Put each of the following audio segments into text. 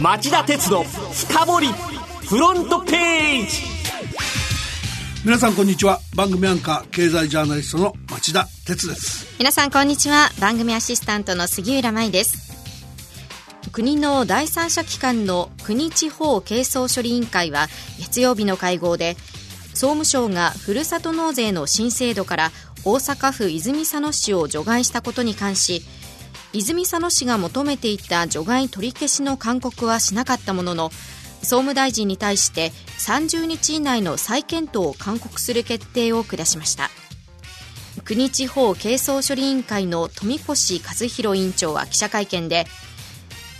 町田鉄の深掘りフロントページ。皆さんこんにちは。番組アンカー経済ジャーナリストの町田鉄です。皆さんこんにちは。番組アシスタントの杉浦舞です。国の第三者機関の国地方係争処理委員会は月曜日の会合で総務省がふるさと納税の新制度から大阪府泉佐野市を除外したことに関し泉佐野市が求めていた除外取り消しの勧告はしなかったものの総務大臣に対して30日以内の再検討を勧告する決定を下しました。国地方係争処理委員会の富越和弘委員長は記者会見で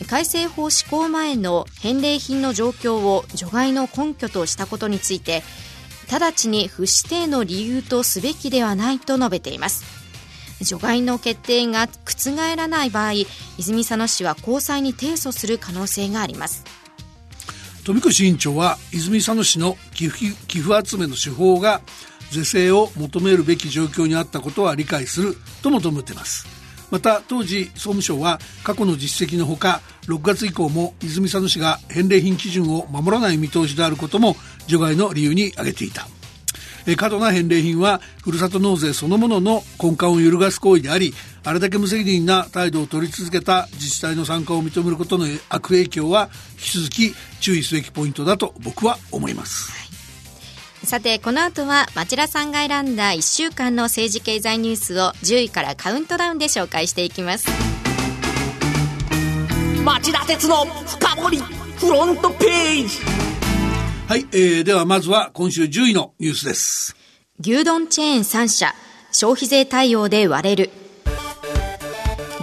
改正法施行前の返礼品の状況を除外の根拠としたことについて直ちに不指定の理由とすべきではないと述べています。除外の決定が覆らない場合泉佐野市は高裁に提訴する可能性があります。富越委員長は泉佐野市の寄付寄付集めの手法が是正を求めるべき状況にあったことは理解すると求めています。また当時総務省は過去の実績のほか6月以降も泉佐野市が返礼品基準を守らない見通しであることも除外の理由に挙げていた。過度な返礼品はふるさと納税そのものの根幹を揺るがす行為でありあれだけ無責任な態度を取り続けた自治体の参加を認めることの悪影響は引き続き注意すべきポイントだと僕は思います。さて、この後は町田さんが選んだ1週間の政治経済ニュースを10位からカウントダウンで紹介していきます。町田鉄の深掘りフロントページはい、えー、ではまずは今週10位のニュースです。牛丼チェーン3社、消費税対応で割れる。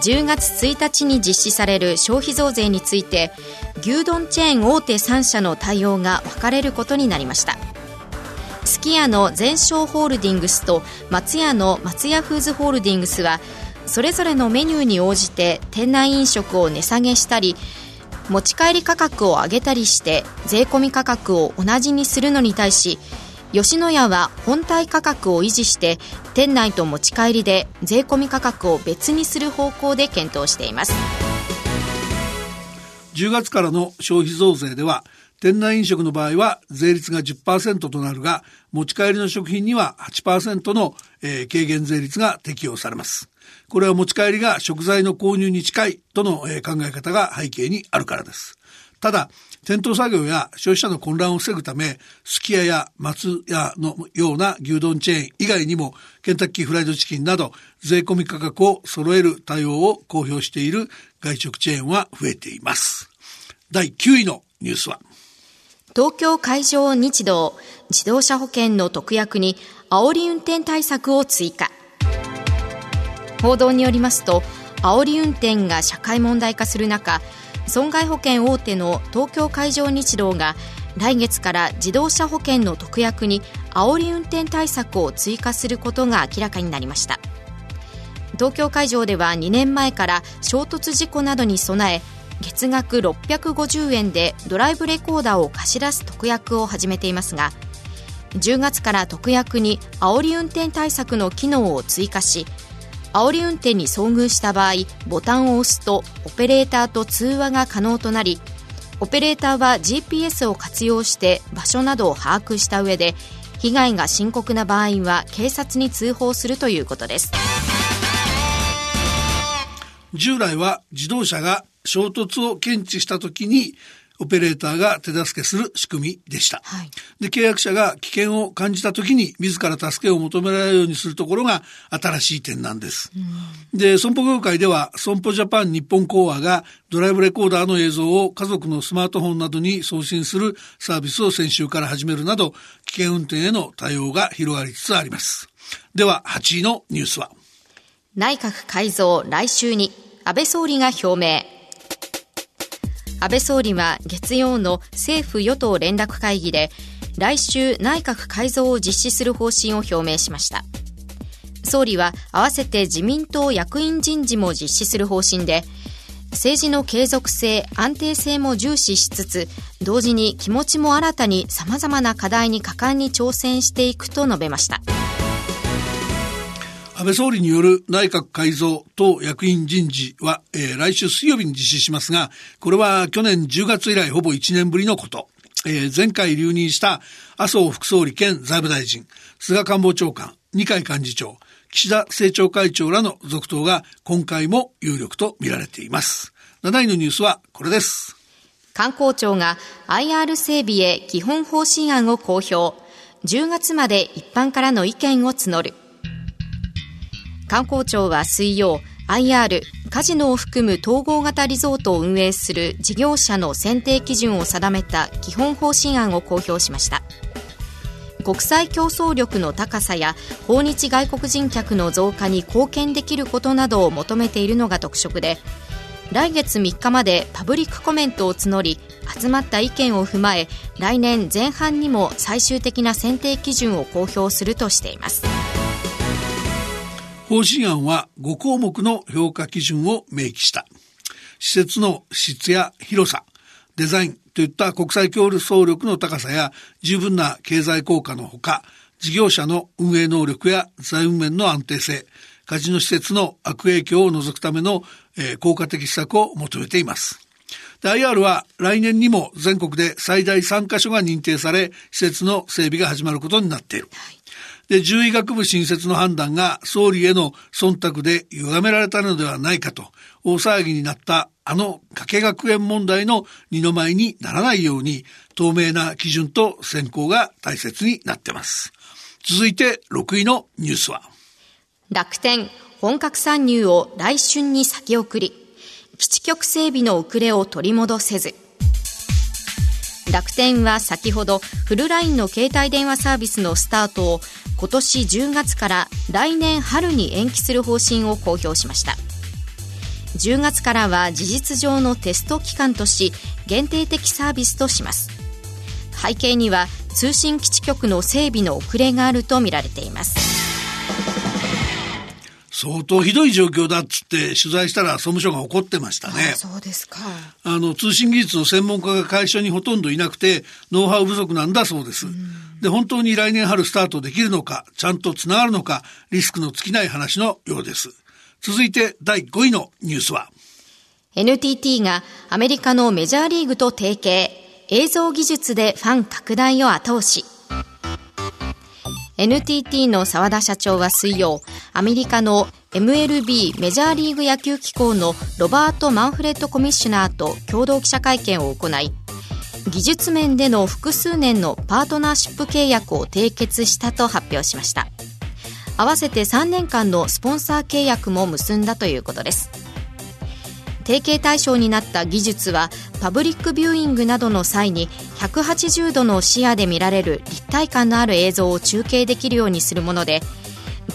10月1日に実施される消費増税について牛丼チェーン大手3社の対応が分かれることになりましたすき家の全商ホールディングスと松屋の松屋フーズホールディングスはそれぞれのメニューに応じて店内飲食を値下げしたり持ち帰り価格を上げたりして税込み価格を同じにするのに対し吉野家は本体価格を維持して店内と持ち帰りで税込み価格を別にする方向で検討しています。10月からの消費増税では店内飲食の場合は税率が10%となるが持ち帰りの食品には8%の、えー、軽減税率が適用されます。これは持ち帰りが食材の購入に近いとの、考え方が背景にあるからですただ店頭作業や消費者の混乱を防ぐため、すき家や松屋のような牛丼チェーン以外にも、ケンタッキーフライドチキンなど、税込み価格を揃える対応を公表している外食チェーンは増えています。第9位のニュースは、東京海上日動自動車保険の特約に煽り運転対策を追加。報道によりますと、煽り運転が社会問題化する中、損害保険大手の東京海上日動が来月から自動車保険の特約に煽り運転対策を追加することが明らかになりました。東京海上では2年前から衝突事故などに備え月額650円でドライブレコーダーを貸し出す特約を始めていますが10月から特約に煽り運転対策の機能を追加し煽り運転に遭遇した場合ボタンを押すとオペレーターと通話が可能となりオペレーターは GPS を活用して場所などを把握した上で被害が深刻な場合は警察に通報するということです。従来は自動車が衝突を検知した時にオペレーターが手助けする仕組みでした。はい、で、契約者が危険を感じた時に自ら助けを求められるようにするところが新しい点なんです。で、損保業界では損保ジャパン日本講和がドライブレコーダーの映像を家族のスマートフォンなどに送信するサービスを先週から始めるなど危険運転への対応が広がりつつあります。では、8位のニュースは内閣改造来週に安倍総理が表明。安倍総理は月曜の政府与党連絡会議で来週内閣改造を実施する方針を表明しました。総理は合わせて自民党役員人事も実施する方針で政治の継続性安定性も重視しつつ同時に気持ちも新たに様々な課題に果敢に挑戦していくと述べました。安倍総理による内閣改造等役員人事は、えー、来週水曜日に実施しますが、これは去年10月以来ほぼ1年ぶりのこと。えー、前回留任した麻生副総理兼財務大臣、菅官房長官、二階幹事長、岸田政調会長らの続投が今回も有力と見られています。7位のニュースはこれです。観光庁が IR 整備へ基本方針案を公表。10月まで一般からの意見を募る。観光庁は水曜 IR カジノを含む統合型リゾートを運営する事業者の選定基準を定めた基本方針案を公表しました国際競争力の高さや訪日外国人客の増加に貢献できることなどを求めているのが特色で来月3日までパブリックコメントを募り集まった意見を踏まえ来年前半にも最終的な選定基準を公表するとしています。方針案は5項目の評価基準を明記した。施設の質や広さ、デザインといった国際協争力の高さや十分な経済効果のほか、事業者の運営能力や財務面の安定性、カジノ施設の悪影響を除くための、えー、効果的施策を求めています。IR は来年にも全国で最大3カ所が認定され、施設の整備が始まることになっている。で、獣医学部新設の判断が総理への忖度で歪められたのではないかと、大騒ぎになったあの加計学園問題の二の舞にならないように、透明な基準と選考が大切になってます。続いて6位のニュースは。楽天、本格参入を来春に先送り、基地局整備の遅れを取り戻せず。楽天は先ほどフルラインの携帯電話サービスのスタートを今年10月から来年春に延期する方針を公表しました。10月からは事実上のテスト期間とし限定的サービスとします。背景には通信基地局の整備の遅れがあるとみられています。相当ひどい状況だっつって取材したら総務省が怒ってましたね。そうですか。あの、通信技術の専門家が会社にほとんどいなくて、ノウハウ不足なんだそうです。で、本当に来年春スタートできるのか、ちゃんとつながるのか、リスクの尽きない話のようです。続いて第5位のニュースは NTT がアメリカのメジャーリーグと提携、映像技術でファン拡大を後押し。NTT の澤田社長は水曜、アメリカの MLB メジャーリーグ野球機構のロバート・マンフレッドコミッショナーと共同記者会見を行い、技術面での複数年のパートナーシップ契約を締結したと発表しました。合わせて3年間のスポンサー契約も結んだということです。提携対象になった技術はパブリックビューイングなどの際に180度の視野で見られる立体感のある映像を中継できるようにするもので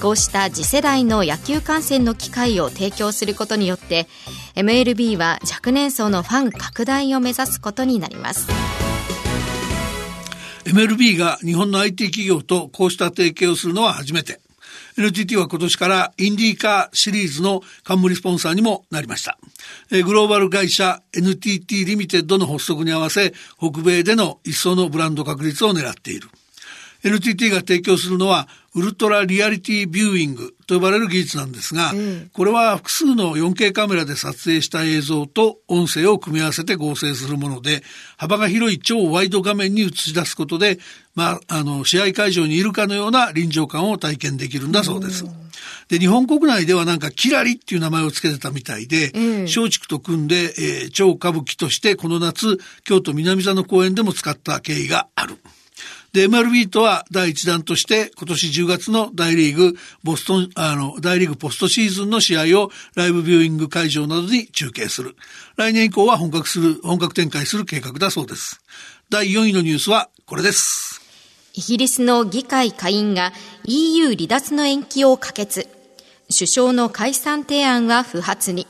こうした次世代の野球観戦の機会を提供することによって MLB は若年層のファン拡大を目指すことになります。MLB が日本の IT 企業とこうした提携をするのは初めて。NTT は今年からインディーカーシリーズの冠スポンサーにもなりました。グローバル会社 NTT リミテッドの発足に合わせ、北米での一層のブランド確立を狙っている。NTT が提供するのはウルトラリアリティビューイングと呼ばれる技術なんですが、うん、これは複数の 4K カメラで撮影した映像と音声を組み合わせて合成するもので、幅が広い超ワイド画面に映し出すことで、まあ、あの、試合会場にいるかのような臨場感を体験できるんだそうです。で、日本国内ではなんかキラリっていう名前を付けてたみたいで、松竹と組んで、えー、超歌舞伎としてこの夏、京都南座の公演でも使った経緯がある。で、MLB とは第一弾として今年10月の大リーグ、ボストン、あの、大リーグポストシーズンの試合をライブビューイング会場などに中継する。来年以降は本格する、本格展開する計画だそうです。第4位のニュースはこれです。イギリスの議会下院が EU 離脱の延期を可決。首相の解散提案は不発に。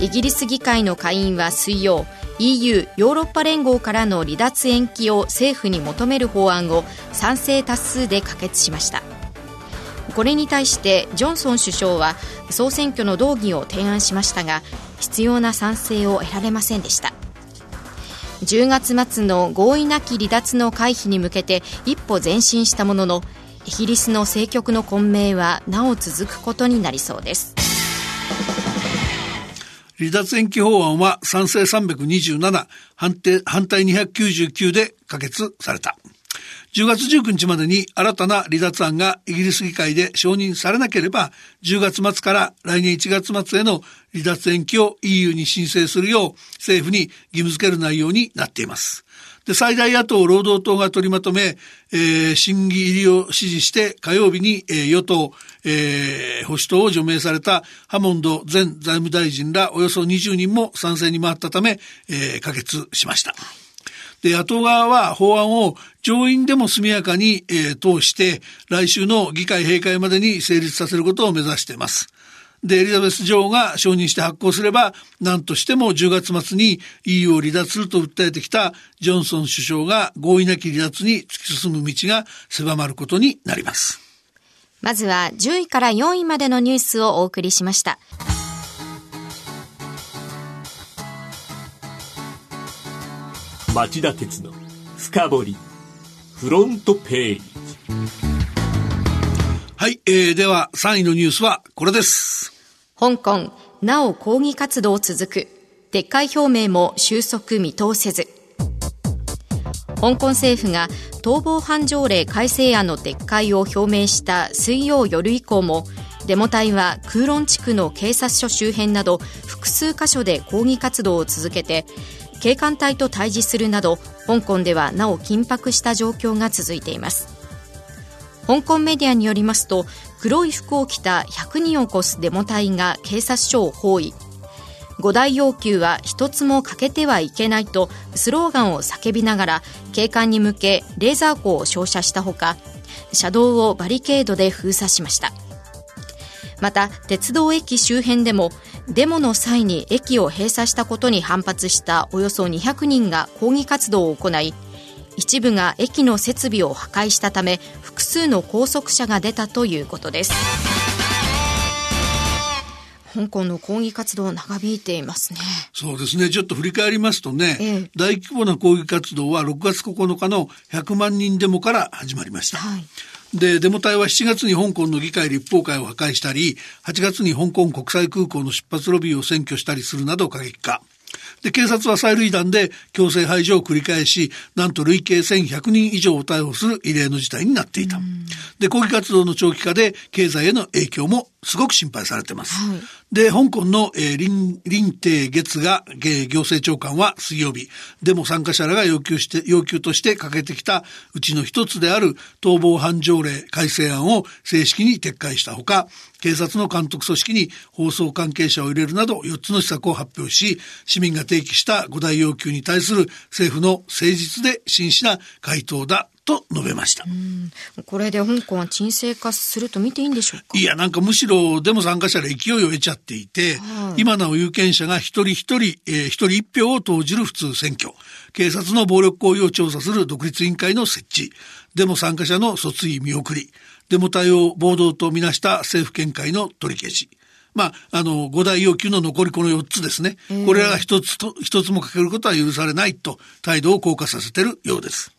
イギリス議会の下院は水曜、EU= ヨーロッパ連合からの離脱延期を政府に求める法案を賛成多数で可決しました。これに対してジョンソン首相は総選挙の動議を提案しましたが必要な賛成を得られませんでした。10月末の合意なき離脱の回避に向けて一歩前進したもののイギリスの政局の混迷はなお続くことになりそうです。離脱延期法案は賛成327、反対反対299で可決された。10月19日までに新たな離脱案がイギリス議会で承認されなければ、10月末から来年1月末への離脱延期を EU に申請するよう政府に義務付ける内容になっています。で、最大野党労働党が取りまとめ、えー、審議入りを支持して火曜日に、えー、与党、えー、保守党を除名されたハモンド前財務大臣らおよそ20人も賛成に回ったため、えー、可決しました。で、野党側は法案を上院でも速やかに、えー、通して、来週の議会閉会までに成立させることを目指しています。で、エリザベス女王が承認して発行すれば、何としても10月末に EU を離脱すると訴えてきたジョンソン首相が合意なき離脱に突き進む道が狭まることになります。まずは10位から4位までのニュースをお送りしました。町田鉄の深掘りフロントページはい、えー、では3位のニュースはこれです。香港、なお抗議活動続く。撤回表明も収束見通せず。香港政府が逃亡犯条例改正案の撤回を表明した水曜夜以降もデモ隊は空論地区の警察署周辺など複数箇所で抗議活動を続けて警官隊と対峙するなど香港ではなお緊迫した状況が続いています香港メディアによりますと黒い服を着た100人を超すデモ隊が警察署を包囲。5大要求は一つも欠けてはいけないとスローガンを叫びながら警官に向けレーザー光を照射したほか車道をバリケードで封鎖しました。また鉄道駅周辺でもデモの際に駅を閉鎖したことに反発したおよそ200人が抗議活動を行い一部が駅の設備を破壊したため複数の拘束者が出たということです香港の抗議活動長引いていますね。そうですね。ちょっと振り返りますとね、ええ、大規模な抗議活動は6月9日の100万人デモから始まりました。はいで、デモ隊は7月に香港の議会立法会を破壊したり、8月に香港国際空港の出発ロビーを占拠したりするなど過激化。で、警察は催涙弾で強制排除を繰り返し、なんと累計1100人以上を逮捕する異例の事態になっていた。で、抗議活動の長期化で経済への影響もすごく心配されてます。はい、で、香港の、えー、林、林定月が、えー、行政長官は水曜日、デモ参加者らが要求して、要求としてかけてきたうちの一つである逃亡犯条例改正案を正式に撤回したほか、警察の監督組織に放送関係者を入れるなど4つの施策を発表し、市民が提起した5大要求に対する政府の誠実で真摯な回答だ。と述べました。これで香港は沈静化すると見ていいんでしょうか？いや、なんかむしろデモ参加者で勢いを得ちゃっていて、はい、今なお有権者が一人一人、えー、一人一票を投じる普通選挙、警察の暴力行為を調査する独立委員会の設置、デモ参加者の訴追見送り、デモ対応暴動とみなした政府見解の取り消し、まあ、あの、五大要求の残りこの4つですね。これらが一つと、一つもかけることは許されないと態度を硬化させてるようです。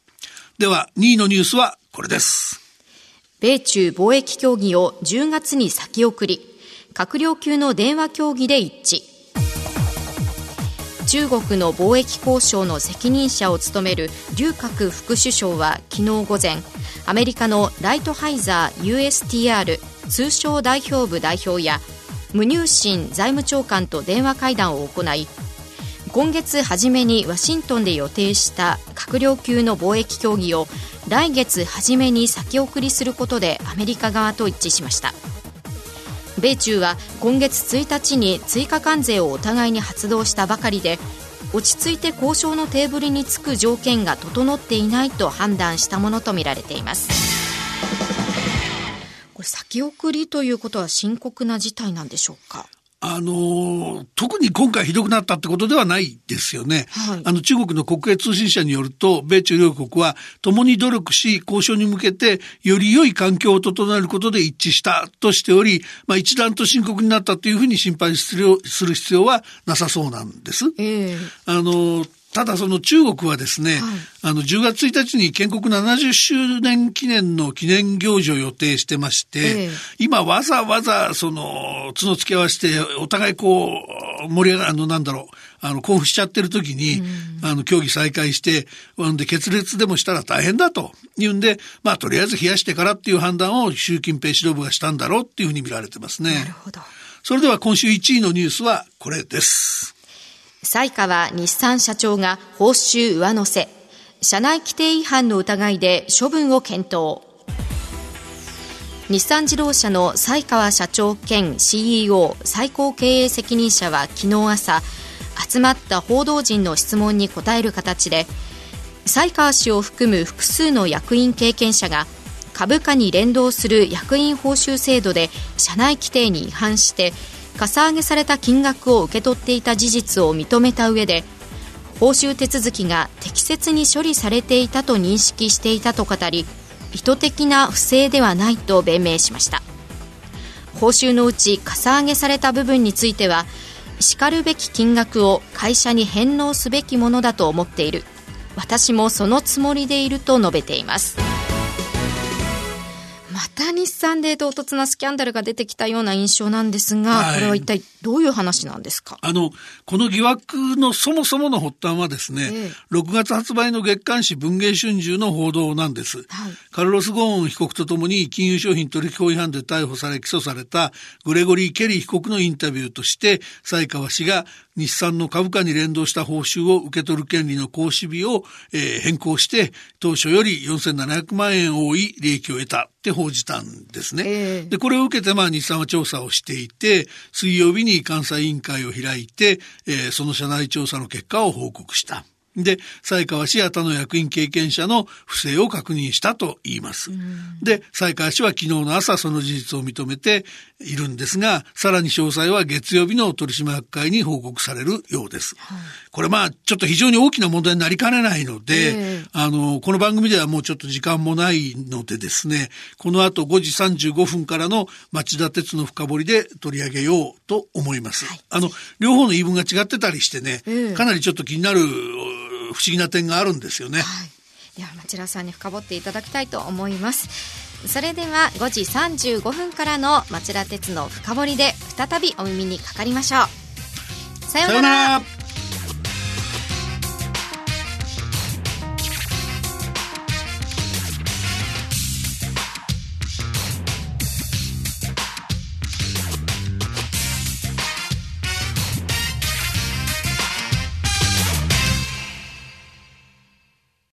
では、2位のニュースはこれです。米中貿易協議を10月に先送り、閣僚級の電話協議で一致。中国の貿易交渉の責任者を務める劉鶴副首相は昨日午前アメリカのライトハイザー USTR 通商代表部代表やムニューシン財務長官と電話会談を行い今月初めにワシントンで予定した閣僚級の貿易協議を来月初めに先送りすることでアメリカ側と一致しました。米中は今月1日に追加関税をお互いに発動したばかりで落ち着いて交渉のテーブルにつく条件が整っていないと判断したものとみられています。これ先送りということは深刻な事態なんでしょうか？あの、特に今回ひどくなったってことではないですよね。はい、あの、中国の国営通信社によると、米中両国は共に努力し、交渉に向けて、より良い環境を整えることで一致したとしており、まあ、一段と深刻になったというふうに心配するする必要はなさそうなんです。えー、あの、ただその中国はですね、はい、あの10月1日に建国70周年記念の記念行事を予定してまして、えー、今わざわざその角突き合わせてお互いこう盛り上がる、あのなんだろう、あの興奮しちゃってる時に、うん、あの競技再開して、んで決裂でもしたら大変だというんで、まあとりあえず冷やしてからっていう判断を習近平指導部がしたんだろうっていうふうに見られてますね。なるほど。それでは今週1位のニュースはこれです。西川日産社長が報酬上乗せ社内規定違反の疑いで処分を検討。日産自動車の西川社長兼 CEO 最高経営責任者は昨日朝集まった報道陣の質問に答える形で西川氏を含む複数の役員経験者が株価に連動する役員報酬制度で社内規定に違反してかさ上げされた金額を受け取っていた事実を認めた上で報酬手続きが適切に処理されていたと認識していたと語り意図的な不正ではないと弁明しました。報酬のうちかさ上げされた部分についてはしかるべき金額を会社に返納すべきものだと思っている。私もそのつもりでいると述べています。た日産で唐突なスキャンダルが出てきたような印象なんですが、はい、これは一体どういう話なんですか？あの、この疑惑のそもそもの発端はですね、ええ、6月発売の月刊誌文藝春秋の報道なんです。はい、カルロス・ゴーン被告とともに金融商品取引法違反で逮捕され起訴されたグレゴリー・ケリー被告のインタビューとして、西川氏が日産の株価に連動した報酬を受け取る権利の行使日を、えー、変更して当初より4700万円多い利益を得たって報じたんですね。えー、で、これを受けてまあ日産は調査をしていて、水曜日に監査委員会を開いて、えー、その社内調査の結果を報告した。で、西川氏や他の役員経験者の不正を確認したと言います。で、西川氏は昨日の朝その事実を認めているんですが、さらに詳細は月曜日の取締役会に報告されるようです。はい、これまあ、ちょっと非常に大きな問題になりかねないので、えー、あの、この番組ではもうちょっと時間もないのでですね、この後5時35分からの町田鉄の深掘りで取り上げようと思います。はい、あの、両方の言い分が違ってたりしてね、えー、かなりちょっと気になる不思議な点があるんですよね。はい、では町田さんに深掘っていただきたいと思います。それでは5時35分からの町田鉄の深掘りで再びお耳にかかりましょう。さようなら。